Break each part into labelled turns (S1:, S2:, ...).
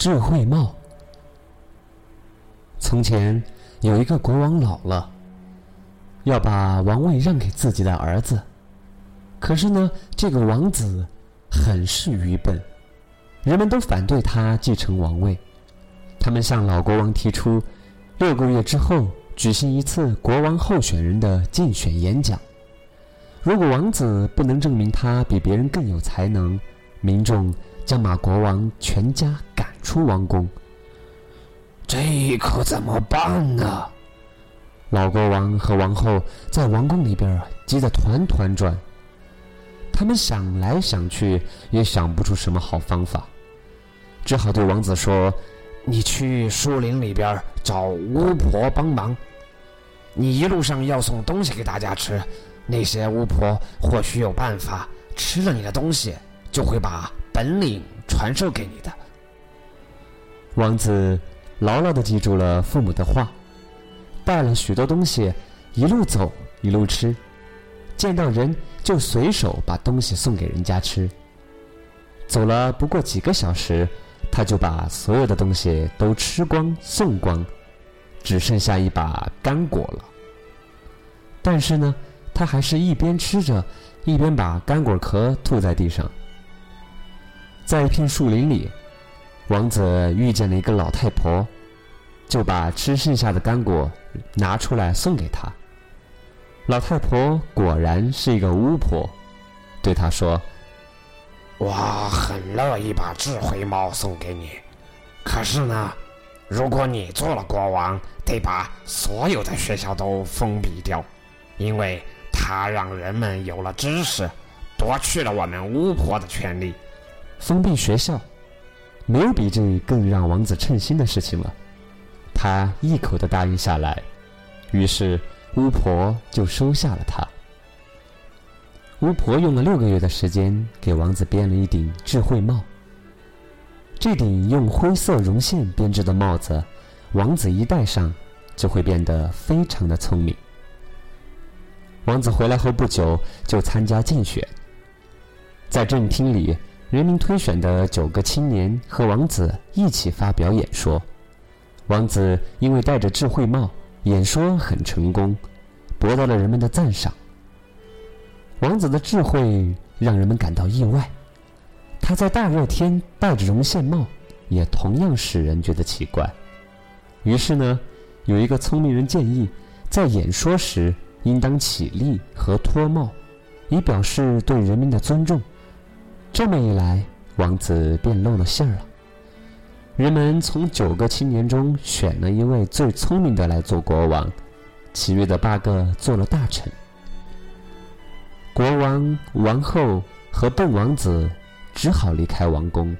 S1: 智慧帽。从前有一个国王老了，要把王位让给自己的儿子，可是呢，这个王子很是愚笨，人们都反对他继承王位。他们向老国王提出，六个月之后举行一次国王候选人的竞选演讲。如果王子不能证明他比别人更有才能，民众将把国王全家出王宫。
S2: 这可怎么办呢？
S1: 老国王和王后在王宫里边急得团团转。他们想来想去，也想不出什么好方法，只好对王子说：“
S2: 你去树林里边找巫婆帮忙。你一路上要送东西给大家吃，那些巫婆或许有办法吃了你的东西，就会把本领传授给你的。”
S1: 王子。牢牢地记住了父母的话，带了许多东西，一路走一路吃，见到人就随手把东西送给人家吃。走了不过几个小时，他就把所有的东西都吃光送光，只剩下一把干果了。但是呢，他还是一边吃着，一边把干果壳吐在地上。在一片树林里。王子遇见了一个老太婆，就把吃剩下的干果拿出来送给她。老太婆果然是一个巫婆，对他说：“
S2: 我很乐意把智慧猫送给你，可是呢，如果你做了国王，得把所有的学校都封闭掉，因为它让人们有了知识，夺去了我们巫婆的权利。
S1: 封闭学校。”没有比这更让王子称心的事情了，他一口的答应下来，于是巫婆就收下了他。巫婆用了六个月的时间给王子编了一顶智慧帽。这顶用灰色绒线编织的帽子，王子一戴上就会变得非常的聪明。王子回来后不久就参加竞选，在正厅里。人民推选的九个青年和王子一起发表演说。王子因为戴着智慧帽，演说很成功，博得了人们的赞赏。王子的智慧让人们感到意外，他在大热天戴着绒线帽，也同样使人觉得奇怪。于是呢，有一个聪明人建议，在演说时应当起立和脱帽，以表示对人民的尊重。这么一来，王子便露了馅儿了。人们从九个青年中选了一位最聪明的来做国王，其余的八个做了大臣。国王、王后和笨王子只好离开王宫。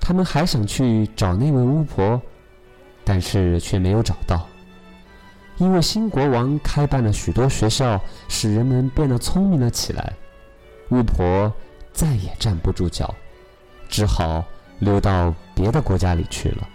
S1: 他们还想去找那位巫婆，但是却没有找到。因为新国王开办了许多学校，使人们变得聪明了起来。巫婆。再也站不住脚，只好溜到别的国家里去了。